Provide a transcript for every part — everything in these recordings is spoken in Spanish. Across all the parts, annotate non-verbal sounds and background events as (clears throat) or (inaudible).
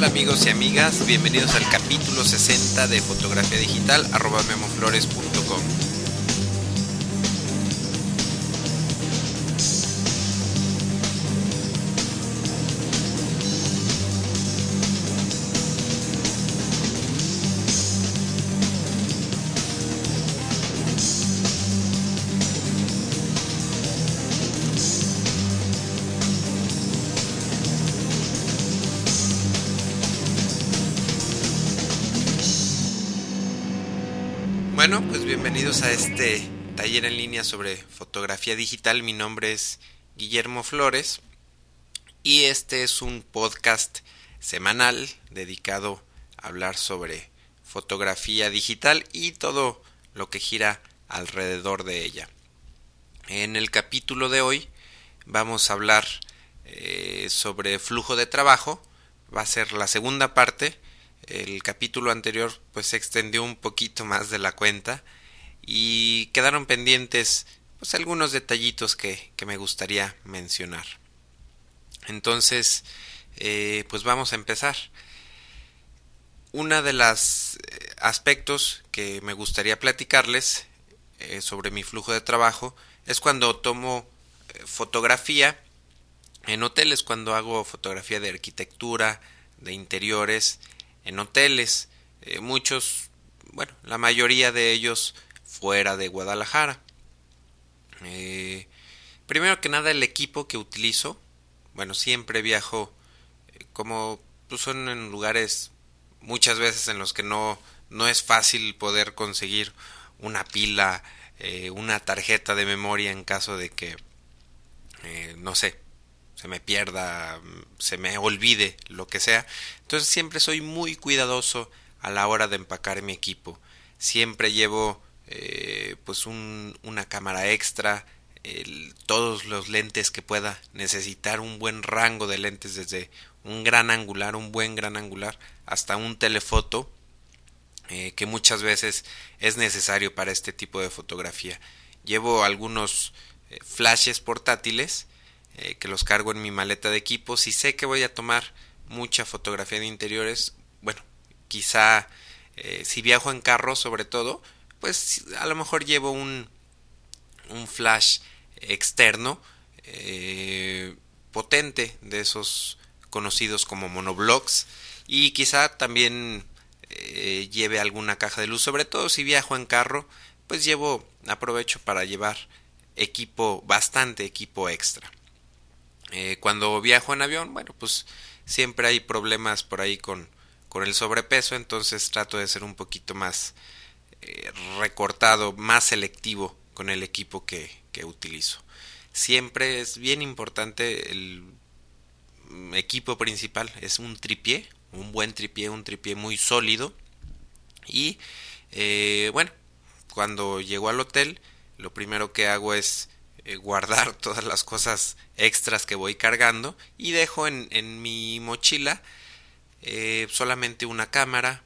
tal amigos y amigas? Bienvenidos al capítulo 60 de fotografía digital arroba memoflores.com. bienvenidos a este taller en línea sobre fotografía digital. Mi nombre es Guillermo Flores y este es un podcast semanal dedicado a hablar sobre fotografía digital y todo lo que gira alrededor de ella. En el capítulo de hoy vamos a hablar eh, sobre flujo de trabajo. Va a ser la segunda parte el capítulo anterior pues se extendió un poquito más de la cuenta y quedaron pendientes pues algunos detallitos que, que me gustaría mencionar. Entonces, eh, pues vamos a empezar. Una de las eh, aspectos que me gustaría platicarles eh, sobre mi flujo de trabajo es cuando tomo fotografía en hoteles, cuando hago fotografía de arquitectura, de interiores, en hoteles, muchos, bueno, la mayoría de ellos fuera de Guadalajara. Eh, primero que nada el equipo que utilizo, bueno, siempre viajo eh, como pues son en lugares muchas veces en los que no, no es fácil poder conseguir una pila, una tarjeta de memoria en caso de que, no sé, se me pierda, se me olvide, lo que sea. Entonces siempre soy muy cuidadoso a la hora de empacar mi equipo. Siempre llevo eh, pues un, una cámara extra, todos los lentes que pueda necesitar, un buen rango de lentes desde un gran angular, un buen gran angular, hasta un telefoto, eh, que muchas veces es necesario para este tipo de fotografía. Llevo algunos eh, flashes portátiles eh, que los cargo en mi maleta de equipo. Si sé que voy a tomar mucha fotografía de interiores, bueno, quizá si viajo en carro sobre todo, pues a lo mejor llevo un, un flash externo eh, potente de esos conocidos como monoblocks y quizá también lleve alguna caja de luz. Sobre todo si viajo en carro pues llevo aprovecho para llevar equipo bastante equipo extra. Eh, cuando viajo en avión, bueno, pues siempre hay problemas por ahí con, con el sobrepeso, entonces trato de ser un poquito más eh, recortado, más selectivo con el equipo que, que utilizo. Siempre es bien importante el equipo principal, es un tripié, un buen tripié, un tripié muy sólido. Y eh, bueno, cuando llego al hotel, lo primero que hago es eh, guardar (laughs) todas las cosas extras que voy cargando y dejo en, mi mochila solamente una cámara,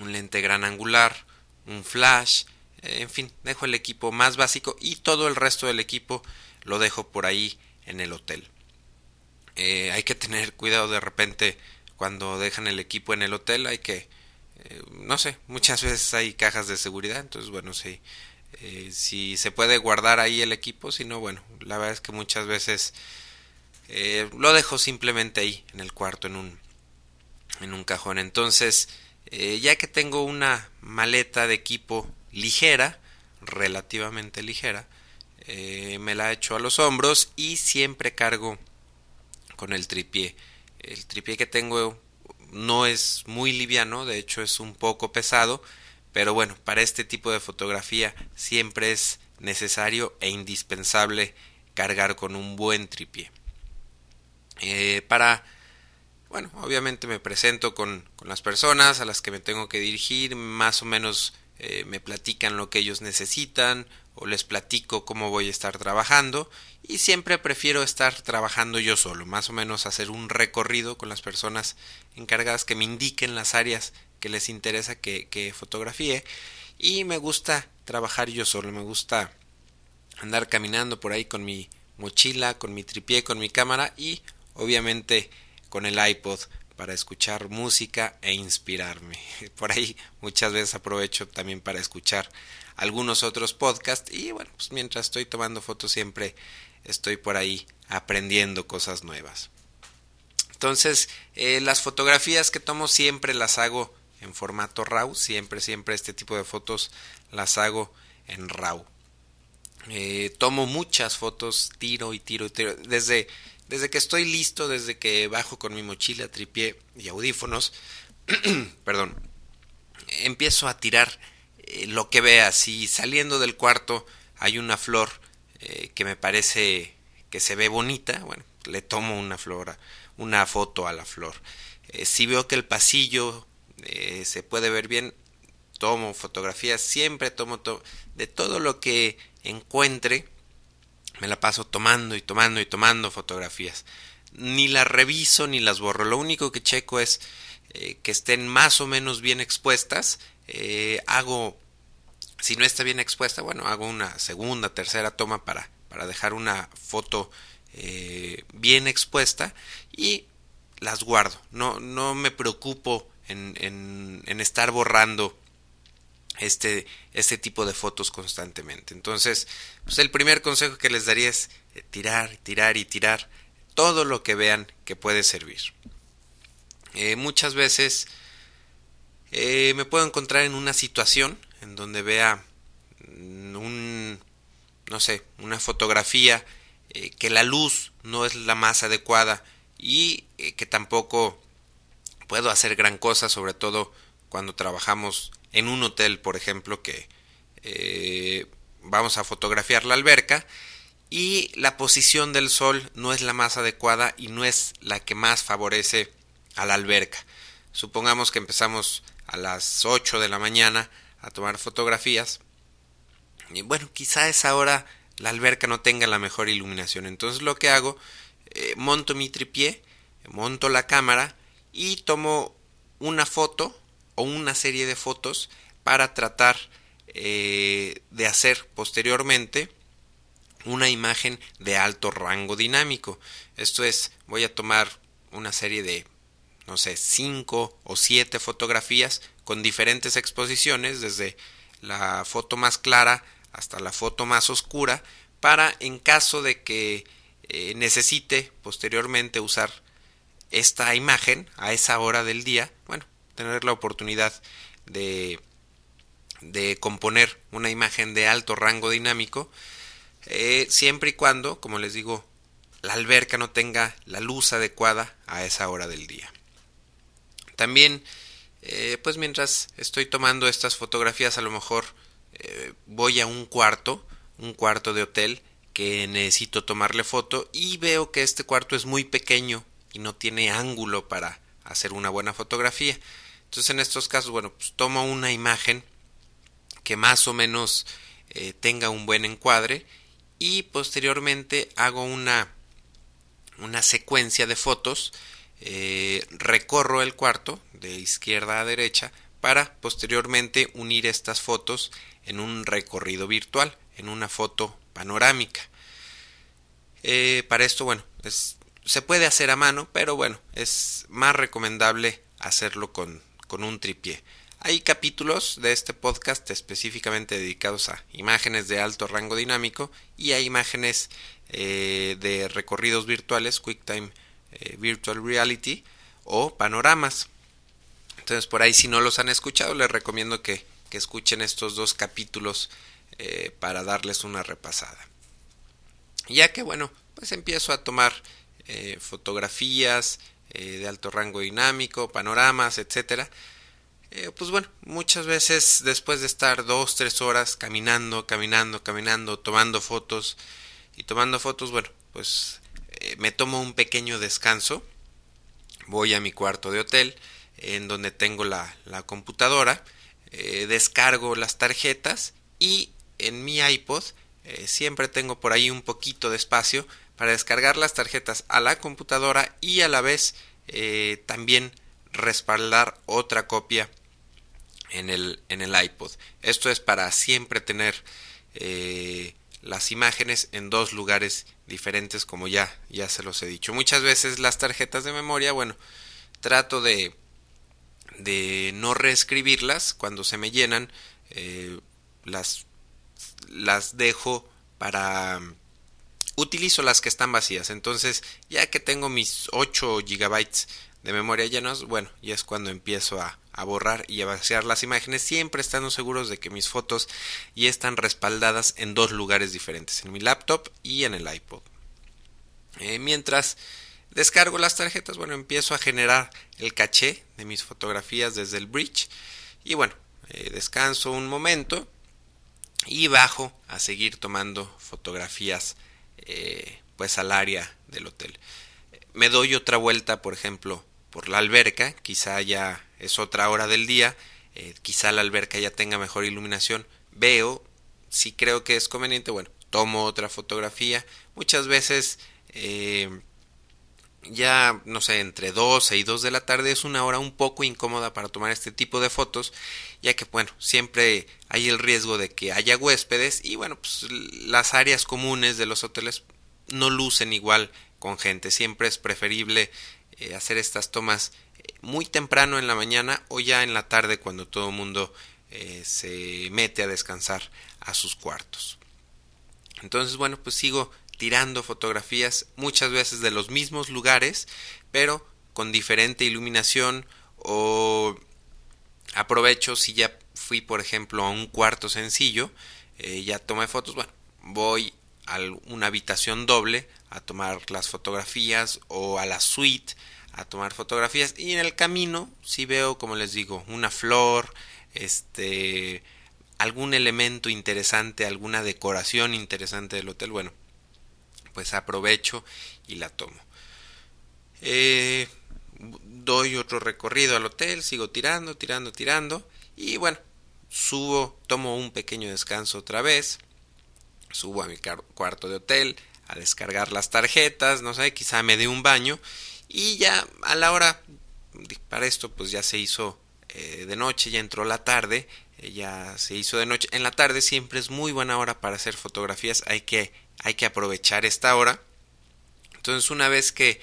un lente gran angular, un flash, eh, en fin, dejo el equipo más básico y todo el resto del equipo lo dejo por ahí en el hotel. hay que tener cuidado de repente cuando dejan el equipo en el hotel, hay que, no sé, muchas veces hay cajas de seguridad, entonces bueno, sí, eh, si se puede guardar ahí el equipo, si no, bueno, la verdad es que muchas veces eh, lo dejo simplemente ahí en el cuarto, en un, en un cajón. Entonces, eh, ya que tengo una maleta de equipo ligera, relativamente ligera, me la echo a los hombros y siempre cargo con el tripié. El tripié que tengo no es muy liviano, de hecho es un poco pesado, pero bueno, para este tipo de fotografía siempre es necesario e indispensable cargar con un buen tripié. Eh, para, bueno, obviamente me presento con, con, las personas a las que me tengo que dirigir, más o menos eh, me platican lo que ellos necesitan o les platico cómo voy a estar trabajando y siempre prefiero estar trabajando yo solo, más o menos hacer un recorrido con las personas encargadas que me indiquen las áreas que les interesa que, que fotografíe y me gusta trabajar yo solo, me gusta andar caminando por ahí con mi mochila, con mi tripié, con mi cámara y obviamente con el iPod para escuchar música e inspirarme. (laughs) Por ahí muchas veces aprovecho también para escuchar algunos otros podcasts y bueno, pues mientras estoy tomando fotos siempre estoy por ahí aprendiendo cosas nuevas. Entonces, eh, las fotografías que tomo siempre las hago en formato RAW, siempre, siempre este tipo de fotos las hago en RAW. Eh, tomo muchas fotos, tiro y tiro y tiro. Desde, desde que estoy listo, desde que bajo con mi mochila, tripié y audífonos, (clears throat) perdón, empiezo a tirar eh, lo que vea. Si saliendo del cuarto hay una flor eh, que me parece que se ve bonita, bueno, le tomo una flor, una foto a la flor. si veo que el pasillo se puede ver bien, tomo fotografías, siempre tomo de todo lo que encuentre, me la paso tomando y tomando y tomando fotografías. Ni las reviso ni las borro. Lo único que checo es eh, que estén más o menos bien expuestas. Eh, hago, si no está bien expuesta, bueno, hago una segunda, tercera toma para, para dejar una foto eh, bien expuesta y las guardo. No, no me preocupo en, en, en estar borrando este, este tipo de fotos constantemente. Entonces, pues el primer consejo que les daría es eh, tirar, tirar y tirar todo lo que vean que puede servir. Eh, muchas veces eh, me puedo encontrar en una situación en donde vea un, no sé, una fotografía que la luz no es la más adecuada y que tampoco puedo hacer gran cosa, sobre todo cuando trabajamos en un hotel, por ejemplo, que eh, vamos a fotografiar la alberca y la posición del sol no es la más adecuada y no es la que más favorece a la alberca. Supongamos que empezamos a las 8 de la mañana a tomar fotografías y bueno, quizá esa hora la alberca no tenga la mejor iluminación. Entonces lo que hago, eh, monto mi tripié, monto la cámara y tomo una foto o una serie de fotos para tratar eh, de hacer posteriormente una imagen de alto rango dinámico. Esto es, voy a tomar una serie de, no sé, cinco o siete fotografías con diferentes exposiciones, desde la foto más clara hasta la foto más oscura, para en caso de que eh, necesite posteriormente usar esta imagen a esa hora del día, bueno, tener la oportunidad de, de componer una imagen de alto rango dinámico, eh, siempre y cuando, como les digo, la alberca no tenga la luz adecuada a esa hora del día. También, eh, pues mientras estoy tomando estas fotografías, a lo mejor eh, voy a un cuarto, un cuarto de hotel que necesito tomarle foto y veo que este cuarto es muy pequeño y no tiene ángulo para hacer una buena fotografía. Entonces en estos casos, bueno, pues tomo una imagen que más o menos eh, tenga un buen encuadre y posteriormente hago una, una secuencia de fotos, eh, recorro el cuarto de izquierda a derecha para posteriormente unir estas fotos en un recorrido virtual, en una foto panorámica. Eh, para esto, bueno, se puede hacer a mano, pero bueno, es más recomendable hacerlo con, con un tripié. Hay capítulos de este podcast específicamente dedicados a imágenes de alto rango dinámico y a imágenes eh, de recorridos virtuales, QuickTime eh, Virtual Reality o panoramas. Entonces por ahí si no los han escuchado les recomiendo que, que escuchen estos dos capítulos eh, para darles una repasada. Ya que bueno, pues empiezo a tomar fotografías, eh, de alto rango dinámico, panoramas, etcétera. Eh, pues bueno, muchas veces después de estar dos, tres horas caminando, caminando, caminando, tomando fotos y tomando fotos, bueno, pues eh, me tomo un pequeño descanso, voy a mi cuarto de hotel, en donde tengo la, la computadora, descargo las tarjetas y en mi iPod siempre tengo por ahí un poquito de espacio para descargar las tarjetas a la computadora y a la vez eh, también respaldar otra copia en el, en el iPod. Esto es para siempre tener eh, las imágenes en dos lugares diferentes como ya, ya se los he dicho. Muchas veces las tarjetas de memoria, bueno, trato de, de no reescribirlas cuando se me llenan, eh, las, las dejo para... Utilizo las que están vacías, entonces ya que tengo mis 8 gigabytes de memoria llenos, bueno, ya es cuando empiezo a, a borrar y a vaciar las imágenes, siempre estando seguros de que mis fotos ya están respaldadas en dos lugares diferentes, en mi laptop y en el iPod. Eh, mientras descargo las tarjetas, bueno, empiezo a generar el caché de mis fotografías desde el bridge. Y bueno, eh, descanso un momento y bajo a seguir tomando fotografías eh, pues al área del hotel. Me doy otra vuelta, por ejemplo, por la alberca, quizá ya es otra hora del día, eh, quizá la alberca ya tenga mejor iluminación, veo, si creo que es conveniente, bueno, tomo otra fotografía, muchas veces eh, ya, no sé, entre 12 y 2 de la tarde es una hora un poco incómoda para tomar este tipo de fotos, ya que, bueno, siempre hay el riesgo de que haya huéspedes y, bueno, pues las áreas comunes de los hoteles no lucen igual con gente, siempre es preferible eh, hacer estas tomas muy temprano en la mañana o ya en la tarde cuando todo el mundo eh, se mete a descansar a sus cuartos. Entonces, bueno, pues sigo tirando fotografías muchas veces de los mismos lugares, pero con diferente iluminación o aprovecho si ya fui, por ejemplo, a un cuarto sencillo, eh, ya tomé fotos, bueno, voy a una habitación doble a tomar las fotografías o a la suite a tomar fotografías. Y en el camino si veo como les digo una flor este algún elemento interesante alguna decoración interesante del hotel. Bueno pues aprovecho y la tomo. Eh, doy otro recorrido al hotel sigo tirando tirando tirando y bueno subo tomo un pequeño descanso otra vez subo a mi cuarto de hotel a descargar las tarjetas no sé quizá me dé un baño y ya a la hora, para esto pues ya se hizo eh, de noche, ya entró la tarde, eh, ya se hizo de noche. En la tarde siempre es muy buena hora para hacer fotografías, hay que, hay que aprovechar esta hora. Entonces una vez que,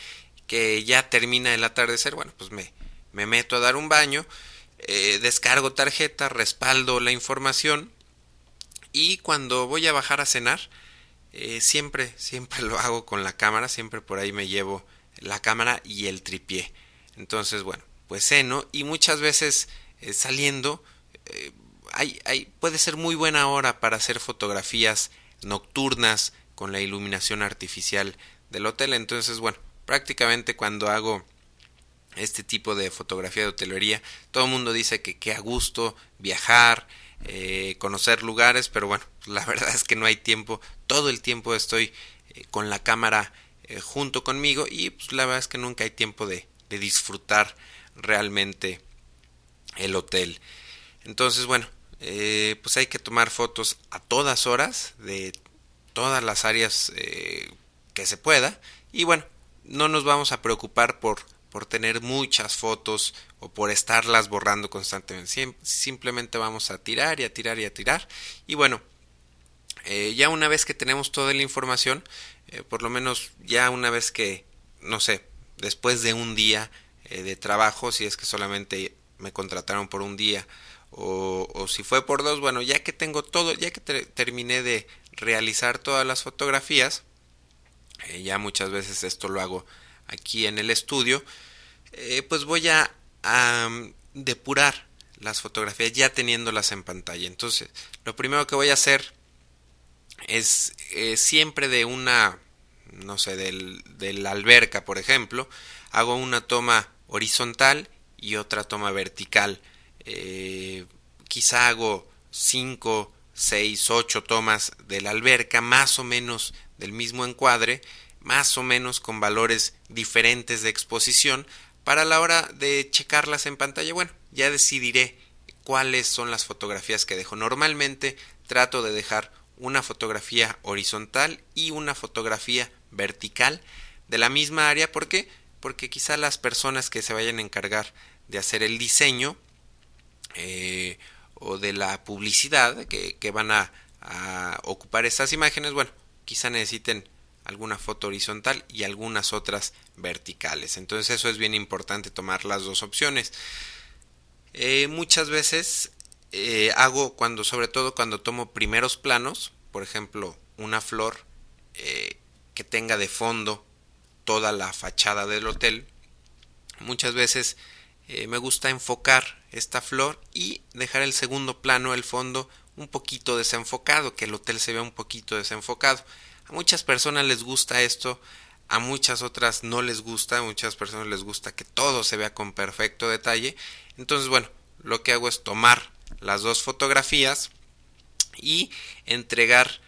que ya termina el atardecer, bueno, pues me, me meto a dar un baño, eh, descargo tarjeta, respaldo la información y cuando voy a bajar a cenar, siempre, siempre lo hago con la cámara, siempre por ahí me llevo la cámara y el tripié. Entonces, bueno, pues seno y muchas veces eh, saliendo eh, hay, hay, puede ser muy buena hora para hacer fotografías nocturnas con la iluminación artificial del hotel. Entonces, bueno, prácticamente cuando hago este tipo de fotografía de hotelería, todo el mundo dice que qué a gusto viajar, eh, conocer lugares, pero bueno, (laughs) la verdad es que no hay tiempo, todo el tiempo estoy con la cámara eh, junto conmigo y pues la verdad es que nunca hay tiempo de, de disfrutar realmente el hotel. Entonces, bueno, eh, pues hay que tomar fotos a todas horas de todas las áreas eh, que se pueda y bueno, no nos vamos a preocupar por, por tener muchas fotos o por estarlas borrando constantemente. simplemente vamos a tirar y a tirar y a tirar y bueno, ya una vez que tenemos toda la información, eh, por lo menos ya una vez que, no sé, después de un día eh, de trabajo, si es que solamente me contrataron por un día o, o si fue por dos, bueno, ya que tengo todo, ya que terminé de realizar todas las fotografías, eh, ya muchas veces esto lo hago aquí en el estudio, pues voy a, a mm, depurar las fotografías ya teniéndolas en pantalla. Entonces, lo primero que voy a hacer es siempre de una no sé, del, de la alberca, por ejemplo, hago una toma horizontal y otra toma vertical. Eh, quizá hago 5, 6, 8 tomas de la alberca, más o menos del mismo encuadre, más o menos con valores diferentes de exposición, para la hora de checarlas en pantalla, bueno, ya decidiré cuáles son las fotografías que dejo. Normalmente trato de dejar una fotografía horizontal y una fotografía vertical de la misma área. ¿Por qué? Porque quizá las personas que se vayan a encargar de hacer el diseño eh, o de la publicidad que, van a, ocupar estas imágenes, bueno, quizá necesiten alguna foto horizontal y algunas otras verticales. Entonces eso es bien importante tomar las dos opciones. Eh, muchas veces eh, hago cuando, sobre todo cuando tomo primeros planos, por ejemplo, una flor eh, que tenga de fondo toda la fachada del hotel. Muchas veces me gusta enfocar esta flor y dejar el segundo plano, el fondo, un poquito desenfocado, que el hotel se vea un poquito desenfocado. A muchas personas les gusta esto, a muchas otras no les gusta, a muchas personas les gusta que todo se vea con perfecto detalle. Entonces, bueno, lo que hago es tomar las dos fotografías y entregar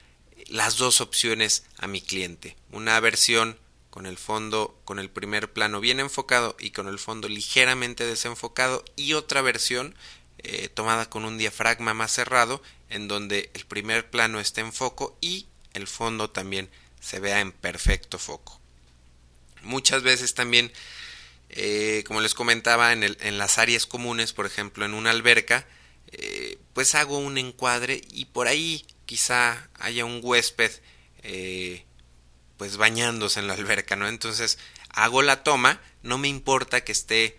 las dos opciones a mi cliente. Una versión con el fondo, con el primer plano bien enfocado y con el fondo ligeramente desenfocado y otra versión eh, tomada con un diafragma más cerrado en donde el primer plano esté en foco y el fondo también se vea en perfecto foco. Muchas veces también, eh, como les comentaba, en, las áreas comunes, por ejemplo, en una alberca, eh, pues hago un encuadre y por ahí quizá haya un huésped pues bañándose en la alberca, ¿no? Entonces hago la toma, no me importa que esté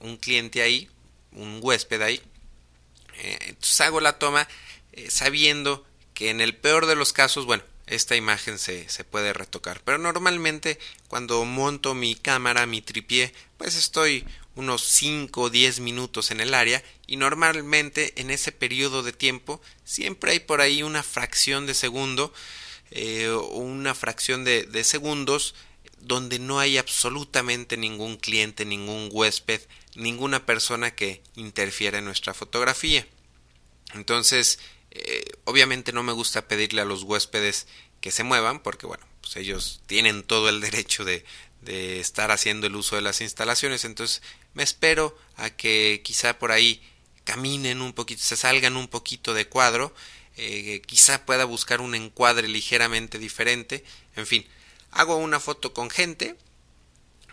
un cliente ahí, un huésped ahí, entonces hago la toma sabiendo que en el peor de los casos, bueno, esta imagen se, se, puede retocar. Pero normalmente cuando monto mi cámara, mi tripié, pues estoy unos 5 o 10 minutos en el área y normalmente en ese periodo de tiempo siempre hay por ahí una fracción de segundo eh, una fracción de, de segundos donde no hay absolutamente ningún cliente, ningún huésped, ninguna persona que interfiera en nuestra fotografía. Entonces, eh, obviamente no me gusta pedirle a los huéspedes que se muevan porque bueno, pues ellos tienen todo el derecho de, de estar haciendo el uso de las instalaciones, entonces me espero a que quizá por ahí caminen un poquito, se salgan un poquito de cuadro, eh, quizá pueda buscar un encuadre ligeramente diferente, en fin, hago una foto con gente,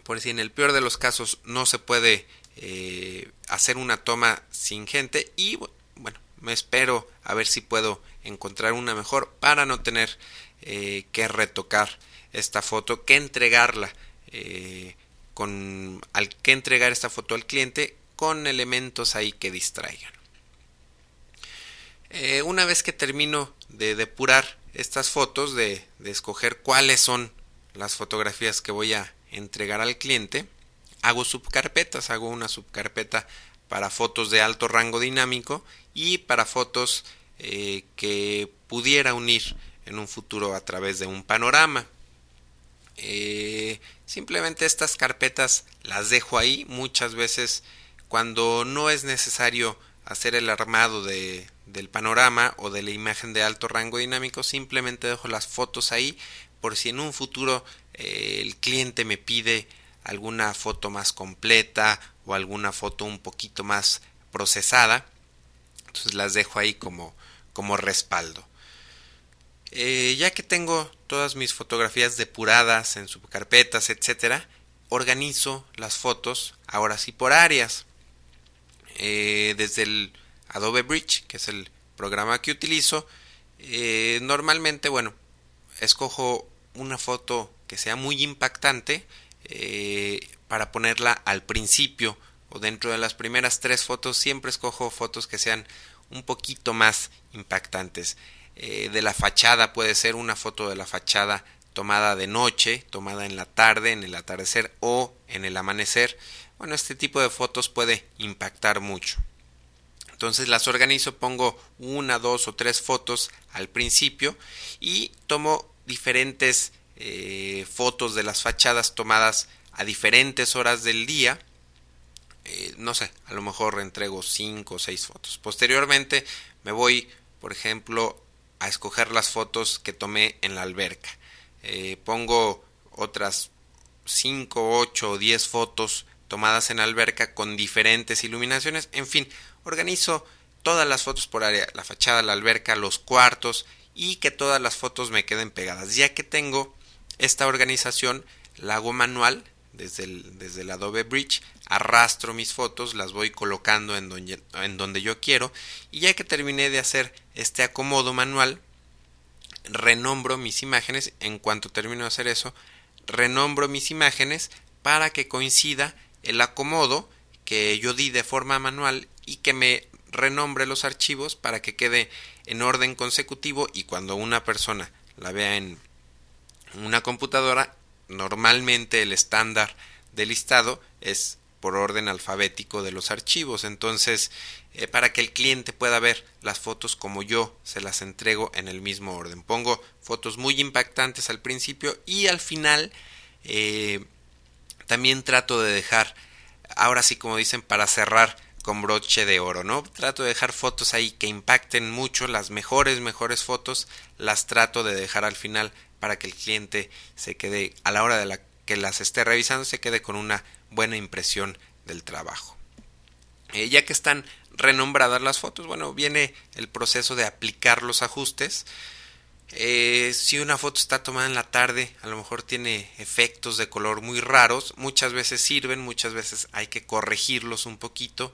por si en el peor de los casos no se puede eh, hacer una toma sin gente. Y bueno, me espero a ver si puedo encontrar una mejor para no tener eh, que retocar esta foto, que entregarla con al que entregar esta foto al cliente con elementos ahí que distraigan. Eh, una vez que termino de depurar estas fotos, de, de escoger cuáles son las fotografías que voy a entregar al cliente, hago subcarpetas, hago una subcarpeta para fotos de alto rango dinámico y para fotos eh, que pudiera unir en un futuro a través de un panorama. Eh, simplemente estas carpetas las dejo ahí muchas veces cuando no es necesario hacer el armado de, del panorama o de la imagen de alto rango dinámico simplemente dejo las fotos ahí por si en un futuro eh, el cliente me pide alguna foto más completa o alguna foto un poquito más procesada entonces las dejo ahí como, como respaldo. Eh, ya que tengo todas mis fotografías depuradas en subcarpetas etcétera organizo las fotos ahora sí por áreas. Eh, desde el Adobe Bridge que es el programa que utilizo eh, normalmente bueno escojo una foto que sea muy impactante para ponerla al principio o dentro de las primeras tres fotos siempre escojo fotos que sean un poquito más impactantes. Eh, de la fachada puede ser una foto de la fachada tomada de noche, tomada en la tarde, en el atardecer o en el amanecer. Bueno, este tipo de fotos puede impactar mucho. Entonces las organizo, pongo una, dos o tres fotos al principio y tomo diferentes eh, fotos de las fachadas tomadas a diferentes horas del día eh, no sé, a lo mejor entrego 5 o 6 fotos. Posteriormente me voy, por ejemplo, a escoger las fotos que tomé en la alberca. Eh, pongo otras 5, 8 o 10 fotos tomadas en la alberca con diferentes iluminaciones. En fin, organizo todas las fotos por área, la fachada, la alberca, los cuartos y que todas las fotos me queden pegadas. Ya que tengo esta organización, la hago manual desde el, desde Adobe Bridge, arrastro mis fotos, las voy colocando en donde, en donde yo quiero y ya que terminé de hacer este acomodo manual, renombro mis imágenes. En cuanto termino de hacer eso, renombro mis imágenes para que coincida el acomodo que yo di de forma manual y que me renombre los archivos para que quede en orden consecutivo y cuando una persona la vea en una computadora, normalmente el estándar de listado es por orden alfabético de los archivos. Entonces, eh, para que el cliente pueda ver las fotos como yo se las entrego en el mismo orden. Pongo fotos muy impactantes al principio y al final eh, también trato de dejar, ahora sí como dicen, para cerrar con broche de oro, ¿no? Trato de dejar fotos ahí que impacten mucho, las mejores, mejores fotos, las trato de dejar al final para que el cliente se quede, a la hora de la que las esté revisando, se quede con una buena impresión del trabajo. Eh, ya que están renombradas las fotos, bueno, viene el proceso de aplicar los ajustes. Eh, si una foto está tomada en la tarde, a lo mejor tiene efectos de color muy raros, muchas veces sirven, muchas veces hay que corregirlos un poquito.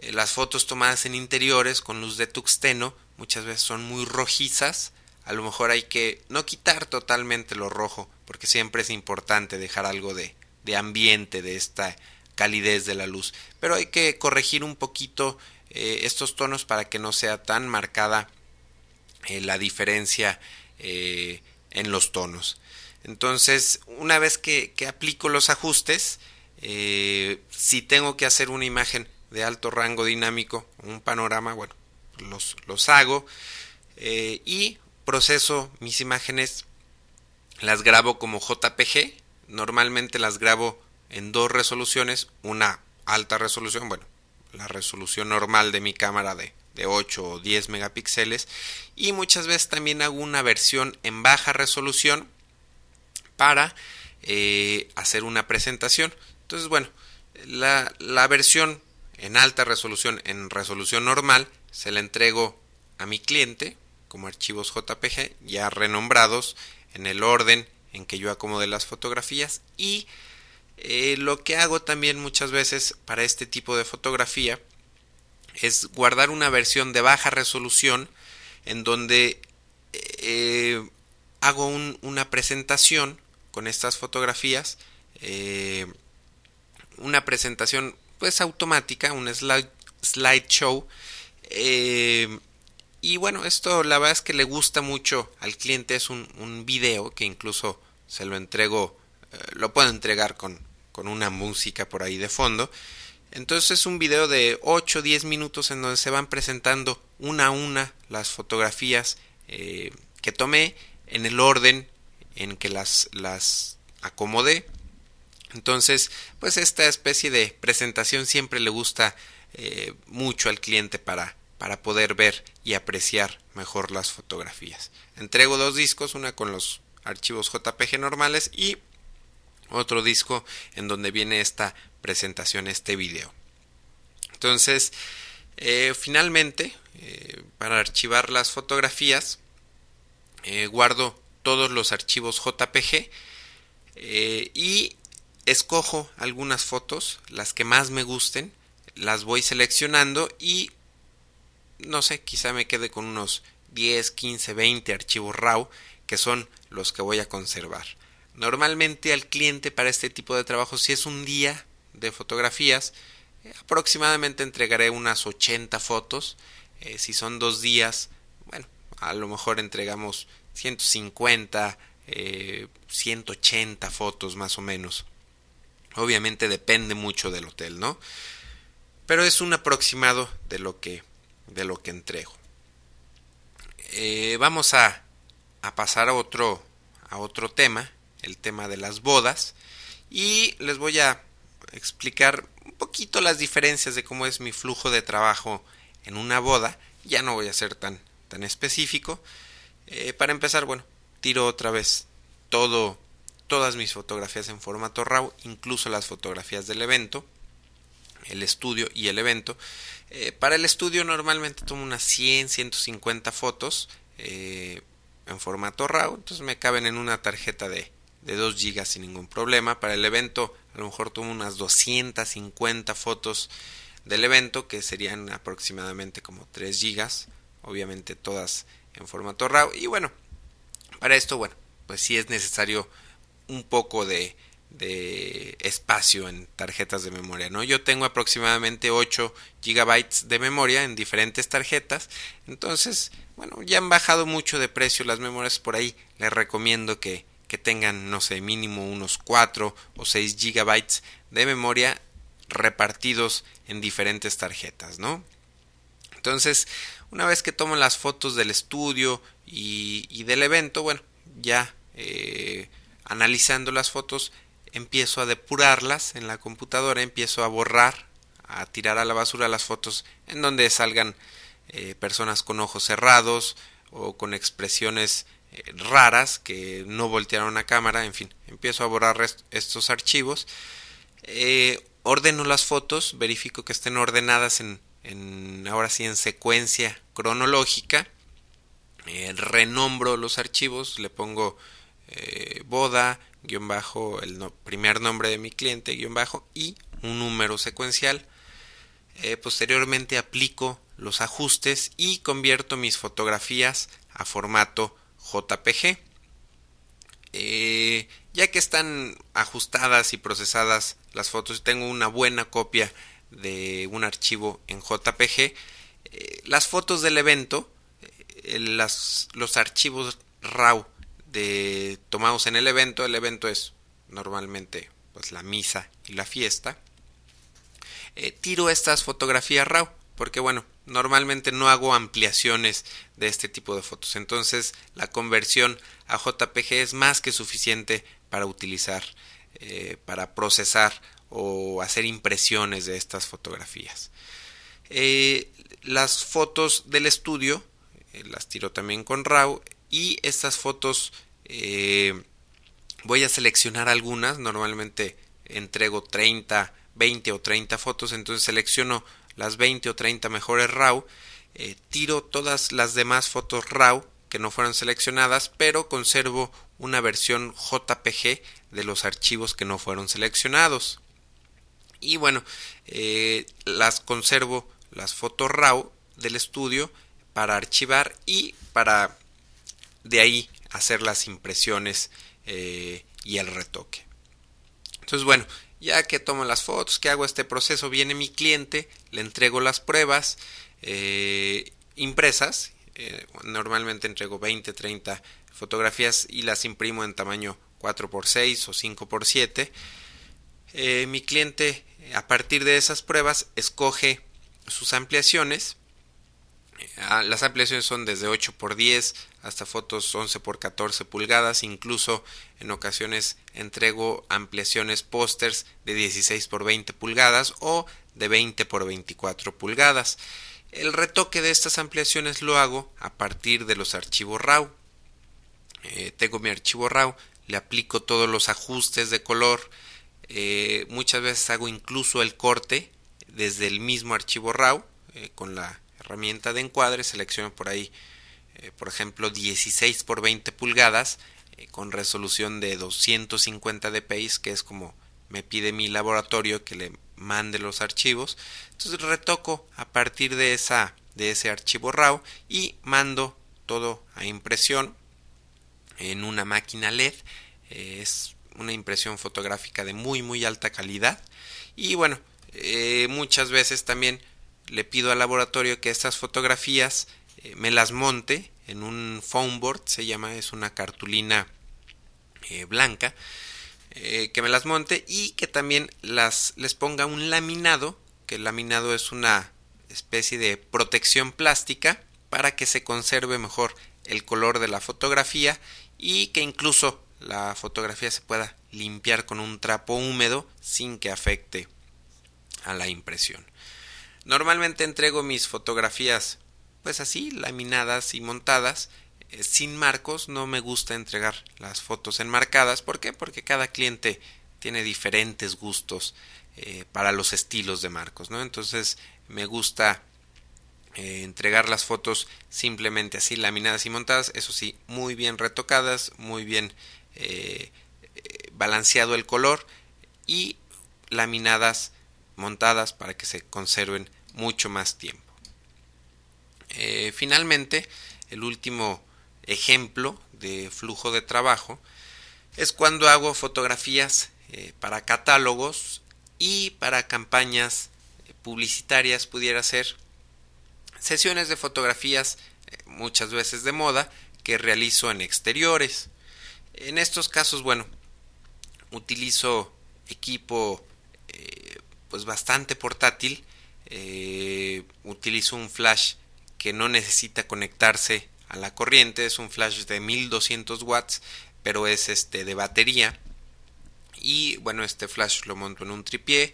Eh, las fotos tomadas en interiores con luz de tuxteno muchas veces son muy rojizas, a lo mejor hay que no quitar totalmente lo rojo, porque siempre es importante dejar algo de, de ambiente, de esta calidez de la luz. Pero hay que corregir un poquito eh, estos tonos para que no sea tan marcada eh, la diferencia en los tonos. Entonces, una vez que, aplico los ajustes, si tengo que hacer una imagen de alto rango dinámico, un panorama, bueno, los, los hago y proceso mis imágenes, las grabo como JPG, normalmente las grabo en dos resoluciones, una alta resolución, bueno, la resolución normal de mi cámara de, de 8 o 10 megapíxeles y muchas veces también hago una versión en baja resolución para eh, hacer una presentación. Entonces, bueno, la, la versión en alta resolución, en resolución normal, se la entrego a mi cliente como archivos JPG ya renombrados en el orden en que yo acomodé las fotografías. Y eh, lo que hago también muchas veces para este tipo de fotografía es guardar una versión de baja resolución en donde eh, hago una presentación con estas fotografías eh, una presentación pues automática un slide slideshow y bueno esto la verdad es que le gusta mucho al cliente es un, un video que incluso se lo entrego lo puedo entregar con con una música por ahí de fondo. Entonces es un video de 8 o 10 minutos en donde se van presentando una a una las fotografías eh, que tomé en el orden en que las, las acomodé. Entonces, pues esta especie de presentación siempre le gusta eh, mucho al cliente para, para poder ver y apreciar mejor las fotografías. Entrego dos discos, una con los archivos JPG normales y otro disco en donde viene esta presentación, este video. Entonces, eh, finalmente, eh, para archivar las fotografías, guardo todos los archivos JPG y escojo algunas fotos, las que más me gusten, las voy seleccionando y no sé, quizá me quede con unos 10, 15, 20 archivos RAW que son los que voy a conservar. Normalmente al cliente para este tipo de trabajo, si es un día de fotografías, eh, aproximadamente entregaré unas 80 fotos. Eh, si son dos días, bueno, a lo mejor entregamos 150, 180 eh, fotos más o menos. Obviamente depende mucho del hotel, ¿no? Pero es un aproximado de lo que, de lo que entrego. vamos a, a pasar a otro, a otro tema el tema de las bodas y les voy a explicar un poquito las diferencias de cómo es mi flujo de trabajo en una boda. Ya no voy a ser tan, tan específico. Eh, para empezar, bueno, tiro otra vez todo, todas mis fotografías en formato RAW, incluso las fotografías del evento, el estudio y el evento. Eh, para el estudio normalmente tomo unas 100, 150 fotos eh, en formato RAW, entonces me caben en una tarjeta de, de 2 GB sin ningún problema. Para el evento a lo mejor tomo unas 250 fotos del evento que serían aproximadamente como 3 GB. Obviamente todas en formato RAW. Y bueno, Para esto, bueno, pues sí es necesario un poco de, de espacio en tarjetas de memoria, ¿no? Yo tengo aproximadamente 8 gigabytes de memoria en diferentes tarjetas, entonces, bueno, ya han bajado mucho de precio las memorias por ahí, les recomiendo que, que tengan, no sé, mínimo unos 4 o 6 gigabytes de memoria repartidos en diferentes tarjetas, ¿no? Entonces, una vez que tomo las fotos del estudio y, y del evento, bueno, ya eh, analizando las fotos, empiezo a depurarlas en la computadora, empiezo a borrar, a tirar a la basura las fotos en donde salgan eh, personas con ojos cerrados o con expresiones eh, raras que no voltearon a cámara, en fin, empiezo a borrar estos archivos, eh, ordeno las fotos, verifico que estén ordenadas en, en ahora sí en secuencia cronológica, renombro los archivos, le pongo boda, guion bajo el primer nombre de mi cliente, guion bajo y un número secuencial. Eh, posteriormente aplico los ajustes y convierto mis fotografías a formato JPG. Eh, ya que están ajustadas y procesadas las fotos, tengo una buena copia de un archivo en JPG. Eh, las fotos del evento, los archivos RAW de tomados en el evento. El evento es normalmente pues la misa y la fiesta. Eh, tiro estas fotografías RAW porque bueno, normalmente no hago ampliaciones de este tipo de fotos. Entonces la conversión a JPG es más que suficiente para utilizar, eh, para procesar o hacer impresiones de estas fotografías. Eh, las fotos del estudio las tiro también con RAW y estas fotos eh, voy a seleccionar algunas. Normalmente entrego 30 20 o 30 fotos entonces selecciono las 20 o 30 mejores RAW eh, tiro todas las demás fotos RAW que no fueron seleccionadas pero conservo una versión JPG de los archivos que no fueron seleccionados. Y bueno eh, las conservo las fotos RAW del estudio para archivar y para de ahí hacer las impresiones eh, y el retoque. Entonces, bueno, ya que tomo las fotos, que hago este proceso, viene mi cliente, le entrego las pruebas eh, impresas, eh, normalmente entrego 20, 30 fotografías y las imprimo en tamaño 4x6 o 5x7. mi cliente, a partir de esas pruebas, escoge sus ampliaciones Ah, las ampliaciones son desde 8 por 10 hasta fotos 11 por 14 pulgadas, incluso en ocasiones entrego ampliaciones pósters de 16 por 20 pulgadas o de 20 por 24 pulgadas. El retoque de estas ampliaciones lo hago a partir de los archivos RAW. Eh, tengo mi archivo RAW, le aplico todos los ajustes de color, eh, muchas veces hago incluso el corte desde el mismo archivo RAW eh, con la herramienta de encuadre, selecciono por ahí, eh, por ejemplo, 16 por 20 pulgadas eh, con resolución de 250 dpi, que es como me pide mi laboratorio que le mande los archivos. Entonces retoco a partir de esa de ese archivo RAW y mando todo a impresión en una máquina LED. Eh, es una impresión fotográfica de muy muy alta calidad y bueno muchas veces también le pido al laboratorio que estas fotografías eh, me las monte en un foam board, se llama, es una cartulina eh, blanca, eh, que me las monte y que también las les ponga un laminado, que el laminado es una especie de protección plástica para que se conserve mejor el color de la fotografía y que incluso la fotografía se pueda limpiar con un trapo húmedo sin que afecte a la impresión. Normalmente entrego mis fotografías pues así, laminadas y montadas, eh, sin marcos, no me gusta entregar las fotos enmarcadas, ¿por qué? Porque cada cliente tiene diferentes gustos eh, para los estilos de marcos, ¿no? Entonces me gusta eh, entregar las fotos simplemente así, laminadas y montadas, eso sí, muy bien retocadas, muy bien balanceado el color y laminadas montadas para que se conserven mucho más tiempo. Eh, finalmente, el último ejemplo de flujo de trabajo es cuando hago fotografías eh, para catálogos y para campañas publicitarias pudiera ser sesiones de fotografías eh, muchas veces de moda que realizo en exteriores. En estos casos, bueno, utilizo equipo pues bastante portátil. utilizo un flash que no necesita conectarse a la corriente, es un flash de 1200 watts, pero es este de batería. Y bueno, este flash lo monto en un tripié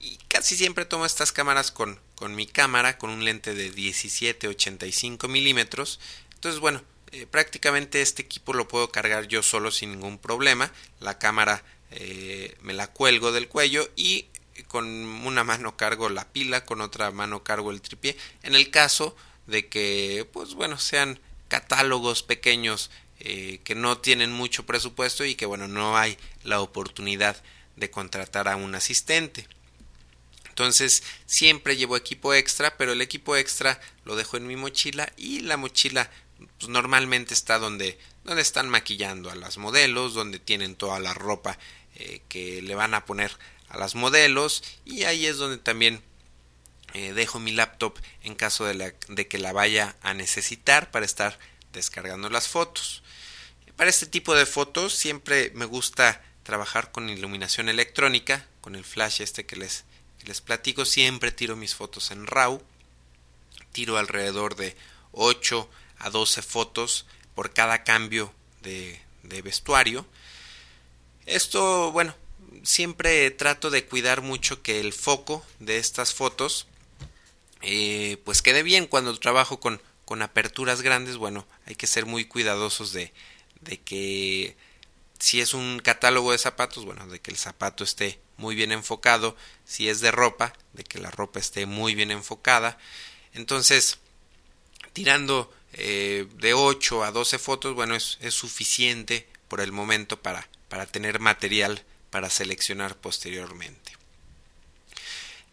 y casi siempre tomo estas cámaras con, con mi cámara, con un lente de 17-85 milímetros. Entonces, bueno, eh, prácticamente este equipo lo puedo cargar yo solo sin ningún problema. La cámara eh, me la cuelgo del cuello y con una mano cargo la pila, con otra mano cargo el tripié. En el caso de que, pues bueno, sean catálogos pequeños eh, que no tienen mucho presupuesto y que bueno, no hay la oportunidad de contratar a un asistente. Entonces siempre llevo equipo extra, pero el equipo extra lo dejo en mi mochila y la mochila pues, normalmente está donde, donde están maquillando a las modelos, donde tienen toda la ropa eh, que le van a poner a las modelos y ahí es donde también eh, dejo mi laptop en caso de, que la vaya a necesitar para estar descargando las fotos. Para este tipo de fotos siempre me gusta trabajar con iluminación electrónica, con el flash este que les, les platico, siempre tiro mis fotos en RAW, tiro alrededor de 8 a 12 fotos por cada cambio de, de vestuario. Esto, bueno, siempre trato de cuidar mucho que el foco de estas fotos eh, pues quede bien cuando trabajo con, con aperturas grandes, bueno, hay que ser muy cuidadosos de, de que si es un catálogo de zapatos, bueno, de que el zapato esté muy bien enfocado, si es de ropa, de que la ropa esté muy bien enfocada. Entonces, tirando eh, de 8 a 12 fotos, bueno, es, es suficiente por el momento para, para tener material para seleccionar posteriormente.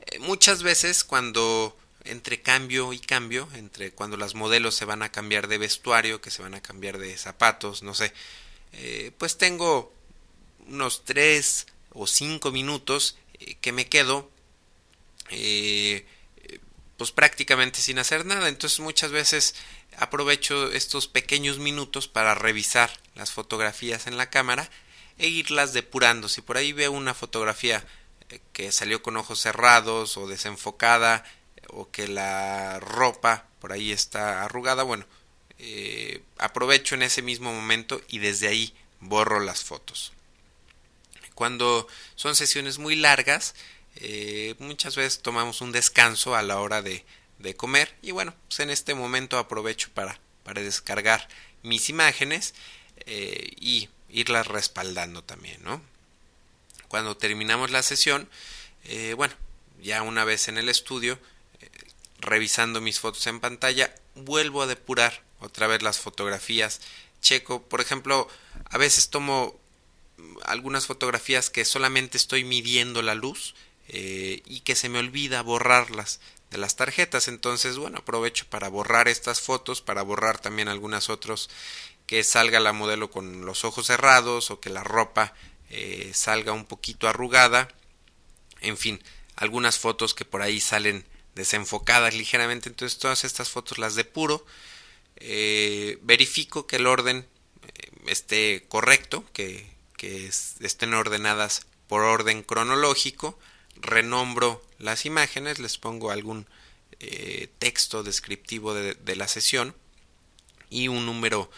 Eh, muchas veces cuando entre cambio y cambio, entre cuando las modelos se van a cambiar de vestuario, que se van a cambiar de zapatos, no sé, eh, pues tengo unos 3 o 5 minutos eh, que me quedo eh, pues prácticamente sin hacer nada. Entonces muchas veces aprovecho estos pequeños minutos para revisar las fotografías en la cámara e irlas depurando. Si por ahí veo una fotografía que salió con ojos cerrados o desenfocada, o que la ropa por ahí está arrugada, bueno, eh, aprovecho en ese mismo momento y desde ahí borro las fotos. Cuando son sesiones muy largas, eh, muchas veces tomamos un descanso a la hora de, de comer y bueno, pues en este momento aprovecho para, para descargar mis imágenes eh, y irlas respaldando también, ¿no? Cuando terminamos la sesión, bueno, ya una vez en el estudio, revisando mis fotos en pantalla, vuelvo a depurar otra vez las fotografías. Checo, por ejemplo, a veces tomo algunas fotografías que solamente estoy midiendo la luz eh, y que se me olvida borrarlas de las tarjetas. Entonces, bueno, aprovecho para borrar estas fotos, para borrar también algunas otras que salga la modelo con los ojos cerrados o que la ropa eh, salga un poquito arrugada. En fin, algunas fotos que por ahí salen desenfocadas ligeramente. Entonces todas estas fotos las depuro. Eh, verifico que el orden eh, esté correcto, que, que estén ordenadas por orden cronológico. Renombro las imágenes, les pongo algún eh, texto descriptivo de, de, la sesión y un número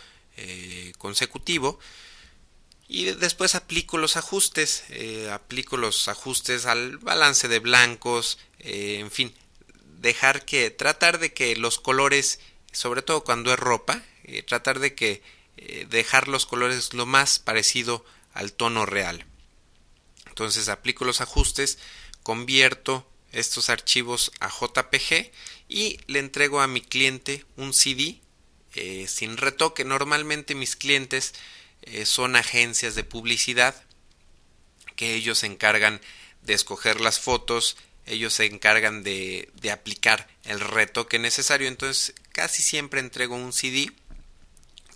consecutivo y después aplico los ajustes, aplico los ajustes al balance de blancos, en fin, dejar que, tratar de que los colores, sobre todo cuando es ropa, eh, tratar de que eh, dejar los colores lo más parecido al tono real. Entonces aplico los ajustes, convierto estos archivos a JPG y le entrego a mi cliente un CD eh, sin retoque. Normalmente mis clientes son agencias de publicidad que ellos se encargan de escoger las fotos ellos se encargan de, de aplicar el retoque necesario. Entonces casi siempre entrego un CD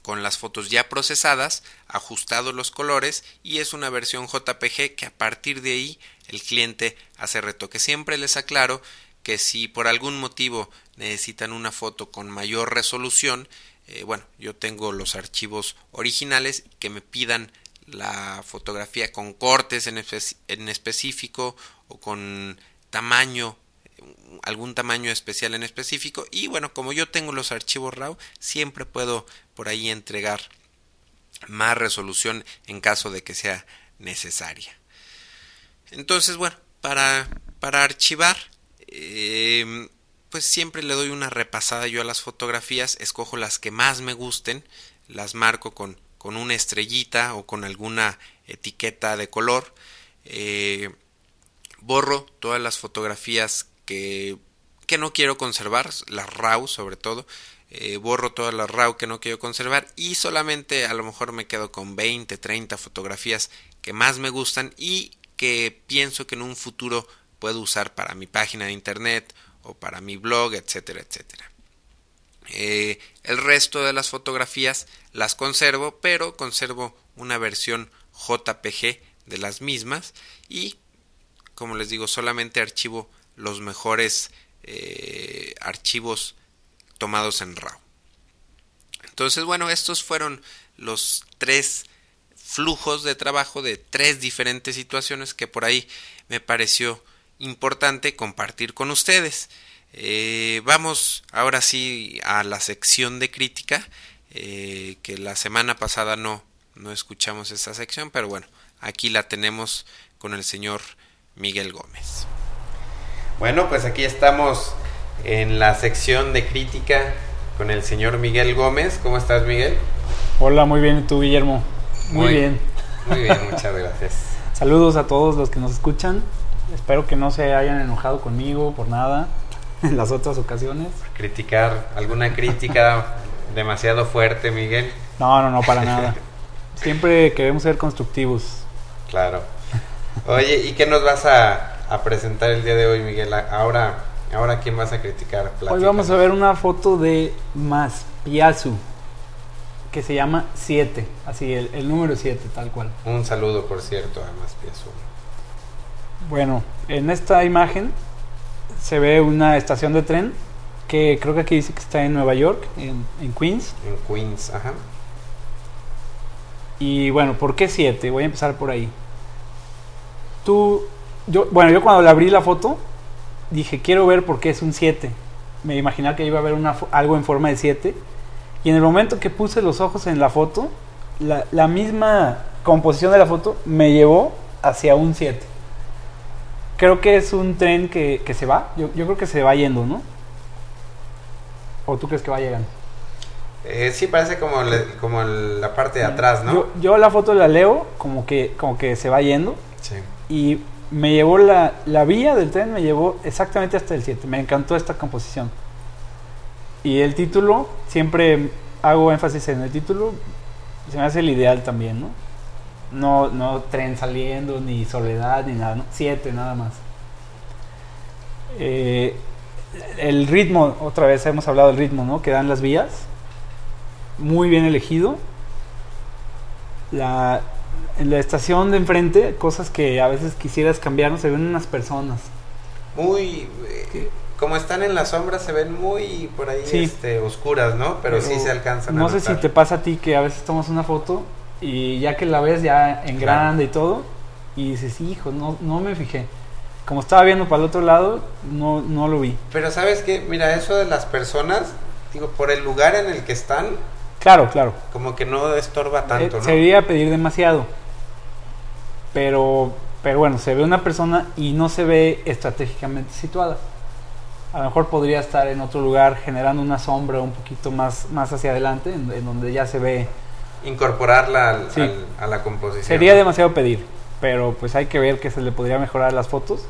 con las fotos ya procesadas, ajustados los colores y es una versión JPG que a partir de ahí el cliente hace retoque. Siempre les aclaro que si por algún motivo necesitan una foto con mayor resolución, eh, bueno, yo tengo los archivos originales que me pidan la fotografía con cortes en, en específico o con tamaño algún tamaño especial en específico. Y bueno como yo tengo los archivos RAW siempre puedo por ahí entregar más resolución en caso de que sea necesaria. Entonces bueno para para archivar em, pues siempre le doy una repasada yo a las fotografías escojo las que más me gusten las marco con con una estrellita o con alguna etiqueta de color eh, borro todas las fotografías que, que no quiero conservar, las RAW sobre todo, eh, borro todas las RAW que no quiero conservar y solamente a lo mejor me quedo con 20, 30 fotografías que más me gustan y que pienso que en un futuro puedo usar para mi página de internet o para mi blog, etcétera, etcétera. Eh, el resto de las fotografías las conservo, pero conservo una versión JPG de las mismas y, como les digo, solamente archivo los mejores eh, archivos tomados en RAW. Entonces, bueno, estos fueron los tres flujos de trabajo de tres diferentes situaciones que por ahí me pareció importante compartir con ustedes. Eh, vamos ahora sí a la sección de crítica, eh, que la semana pasada no, no escuchamos esa sección, pero bueno, aquí la tenemos con el señor Miguel Gómez. Bueno, pues aquí estamos en la sección de crítica con el señor Miguel Gómez. ¿Cómo estás, Miguel? Hola, muy bien. ¿Y tú, Guillermo? Muy, bien. Muy bien, (laughs) muchas gracias. Saludos a todos los que nos escuchan. Espero que no se hayan enojado conmigo por nada (laughs) en las otras ocasiones. Criticar, alguna crítica (laughs) demasiado fuerte, Miguel. No, no, no, para nada. Siempre queremos ser constructivos. Claro. Oye, ¿y qué nos vas a, a presentar el día de hoy, Miguel? Ahora, ahora ¿quién vas a criticar? Hoy vamos a ver una foto de Maspiazu, que se llama 7, así, el, número 7, tal cual. Un saludo, por cierto, a Maspiazu. Bueno, en esta imagen se ve una estación de tren que creo que aquí dice que está en Nueva York, en, en Queens. En Queens, ajá. Y bueno, ¿por qué 7? Voy a empezar por ahí. Tú yo, bueno, yo cuando le abrí la foto, dije, quiero ver por qué es un 7. Me imaginaba que iba a haber una, algo en forma de 7. Y en el momento que puse los ojos en la foto, la, misma composición de la foto me llevó hacia un 7. Creo que es un tren que, se va. Yo, creo que se va yendo, ¿no? ¿O tú crees que va llegando? Eh, sí, parece como, como la parte de atrás, ¿no? Yo, yo, la foto la leo como que, como que se va yendo. Sí. Y me llevó la, la vía del tren, me llevó exactamente hasta el 7. Me encantó esta composición. Y el título, siempre hago énfasis en el título, se me hace el ideal también, ¿no? No, no tren saliendo, ni soledad, ni nada, ¿no? Siete nada más. Eh, el ritmo, otra vez hemos hablado del ritmo, ¿no? Que dan las vías. Muy bien elegido. La, en la estación de enfrente, cosas que a veces quisieras cambiar, no se ven unas personas. Muy. Eh, como están en la sombra, se ven muy por ahí este, oscuras, ¿no? Pero, sí se alcanzan no sé si te pasa a ti que a veces tomas una foto y ya que la ves ya en grande y todo, y dices, hijo, no, no me fijé. Como estaba viendo para el otro lado, no, no lo vi. Pero sabes que, mira, eso de las personas, digo, por el lugar en el que están, Claro, claro. Como que no estorba tanto, eh, Sería pedir demasiado. Pero, pero bueno, se ve una persona y no se ve estratégicamente situada. A lo mejor podría estar en otro lugar generando una sombra un poquito más, más hacia adelante, en, donde ya se ve. Incorporarla a la composición. Sería demasiado pedir, pero pues hay que ver que se le podría mejorar las fotos.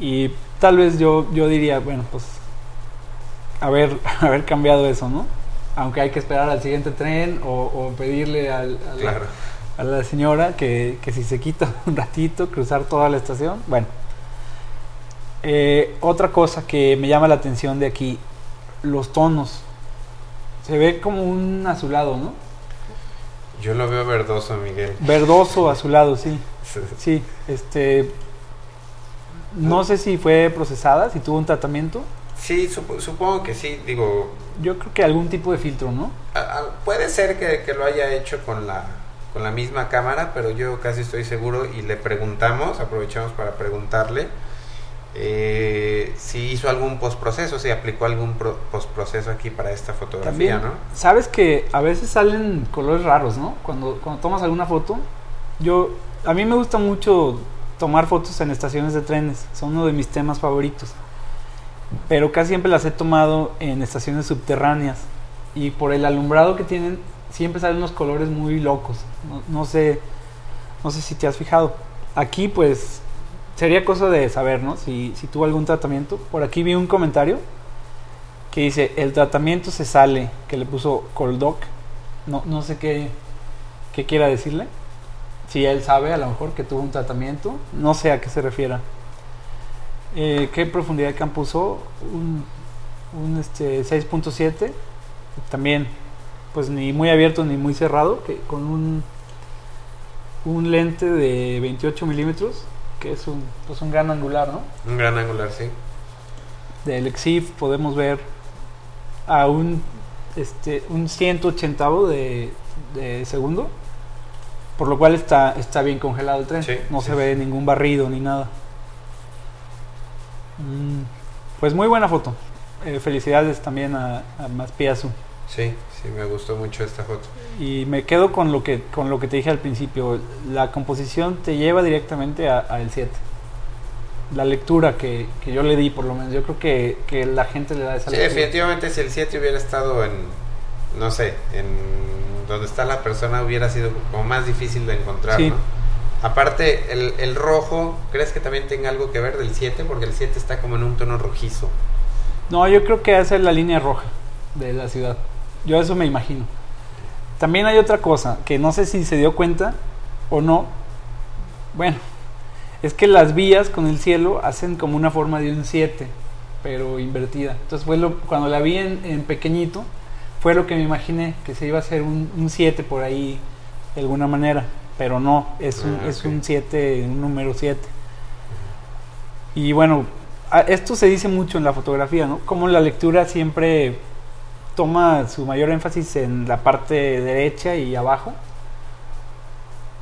Y tal vez yo, yo diría, bueno, pues haber, haber (laughs) cambiado eso, ¿no? Aunque hay que esperar al siguiente tren o, pedirle al, claro a la señora que, si se quita (laughs) un ratito, cruzar toda la estación. Bueno, eh, otra cosa que me llama la atención de aquí, los tonos. Se ve como un azulado, ¿no? Yo lo veo verdoso, Miguel. Verdoso, azulado, sí. Sí, este... No sé si fue procesada, si tuvo un tratamiento. Sí, supongo que sí, digo... Yo creo que algún tipo de filtro, ¿no? puede ser que, que, lo haya hecho con la, con la misma cámara, pero yo casi estoy seguro y le preguntamos, aprovechamos para preguntarle eh, si hizo algún postproceso, si aplicó algún postproceso aquí para esta fotografía, ¿no? Sabes que a veces salen colores raros, ¿no? Cuando, cuando tomas alguna foto, yo, a mí me gusta mucho tomar fotos en estaciones de trenes, son uno de mis temas favoritos, pero casi siempre las he tomado en estaciones subterráneas y por el alumbrado que tienen siempre salen unos colores muy locos, no, sé, no sé si te has fijado. Aquí pues sería cosa de saber, ¿no? Si, si tuvo algún tratamiento. Por aquí vi un comentario que dice, el tratamiento se sale, que le puso Coldoc. No, no sé qué, qué quiera decirle. Si él sabe a lo mejor que tuvo un tratamiento, no sé a qué se refiera. Eh, ¿Qué profundidad de campo usó? Un, un este, 6.7. También, pues ni muy abierto ni muy cerrado, que con un, un lente de 28 milímetros que es un, pues un gran angular, ¿no? Un gran angular, sí. Del EXIF podemos ver a un, este, un 180 de, de segundo, por lo cual está, está bien congelado el tren, no se ve ningún barrido ni nada. Mm, pues muy buena foto. Eh, felicidades también a, a Maspiazu. Sí, sí, me gustó mucho esta foto. Y me quedo con lo que, con lo que te dije al principio. La composición te lleva directamente al 7. La lectura que, que, yo le di, por lo menos. Yo creo que, que la gente le da esa sí, definitivamente si el 7 hubiera estado en, no sé, en donde está la persona, hubiera sido como más difícil de encontrar, ¿no? Aparte, el, el, rojo, ¿crees que también tenga algo que ver del 7? Porque el 7 está como en un tono rojizo. No, yo creo que esa es la línea roja de la ciudad. Yo eso me imagino. También hay otra cosa que no sé si se dio cuenta o no. Bueno, es que las vías con el cielo hacen como una forma de un 7, pero invertida. Entonces fue cuando la vi en, pequeñito, fue lo que me imaginé, que se iba a hacer un 7 por ahí de alguna manera. Pero no, es un, ah, es un 7, un número 7. Y bueno, esto se dice mucho en la fotografía, ¿no? Como la lectura siempre toma su mayor énfasis en la parte derecha y abajo.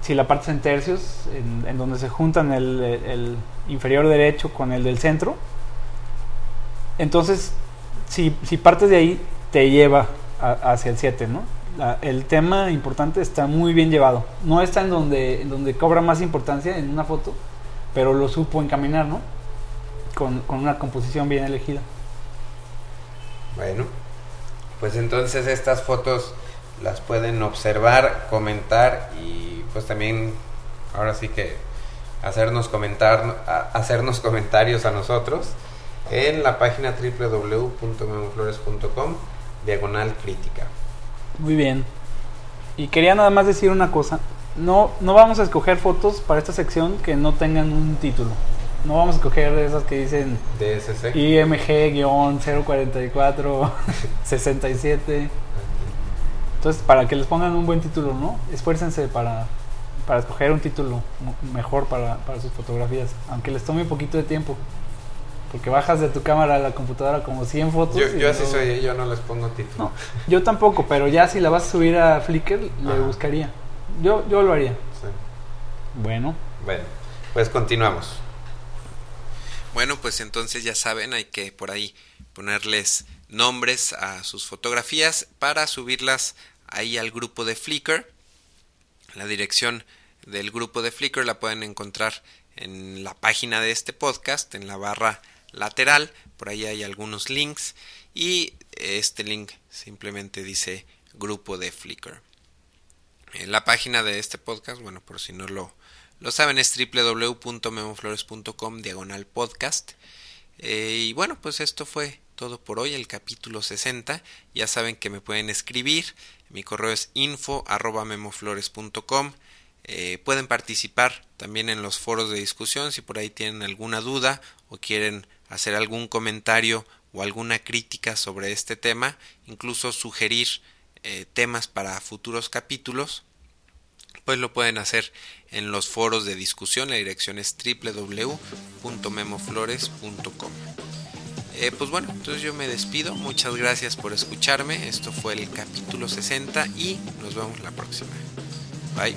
Si la parte en tercios, en, donde se juntan el, inferior derecho con el del centro. Entonces, si, si partes de ahí, te lleva hacia el 7, ¿no? El tema importante está muy bien llevado. No está en donde, en donde cobra más importancia en una foto, pero lo supo encaminar, ¿no? Con, con una composición bien elegida. Bueno, pues entonces estas fotos las pueden observar, comentar y pues también ahora sí que hacernos comentar hacernos (laughs) comentarios a nosotros en la página www.memoflores.com diagonal crítica. Muy bien. Y quería nada más decir una cosa. No, no vamos a escoger fotos para esta sección que no tengan un título. No vamos a escoger esas que dicen DSC. IMG-044-67. (laughs) Entonces, para que les pongan un buen título, ¿no? Esfuércense para, para escoger un título mejor para, para sus fotografías, aunque les tome un poquito de tiempo. Porque bajas de tu cámara a la computadora como 100 fotos. Yo, yo así soy, yo no les pongo título. No, yo tampoco, pero ya si la vas a subir a Flickr, le buscaría. Yo, yo lo haría. Sí. Bueno. Bueno, pues continuamos. Bueno, pues entonces ya saben, hay que por ahí ponerles nombres a sus fotografías para subirlas ahí al grupo de Flickr. La dirección del grupo de Flickr la pueden encontrar en la página de este podcast, en la barra lateral. Por ahí hay algunos links y este link simplemente dice grupo de Flickr. En la página de este podcast, bueno, por si no lo lo saben, es www.memoflores.com diagonal podcast. Eh, y bueno, pues esto fue todo por hoy, el capítulo 60. Ya saben que me pueden escribir. Mi correo es info eh, pueden participar también en los foros de discusión si por ahí tienen alguna duda o quieren hacer algún comentario o alguna crítica sobre este tema, incluso sugerir eh, temas para futuros capítulos, pues lo pueden hacer en los foros de discusión. La dirección es www.memoflores.com. Eh, pues bueno, entonces yo me despido. Muchas gracias por escucharme. Esto fue el capítulo 60 y nos vemos la próxima. Bye.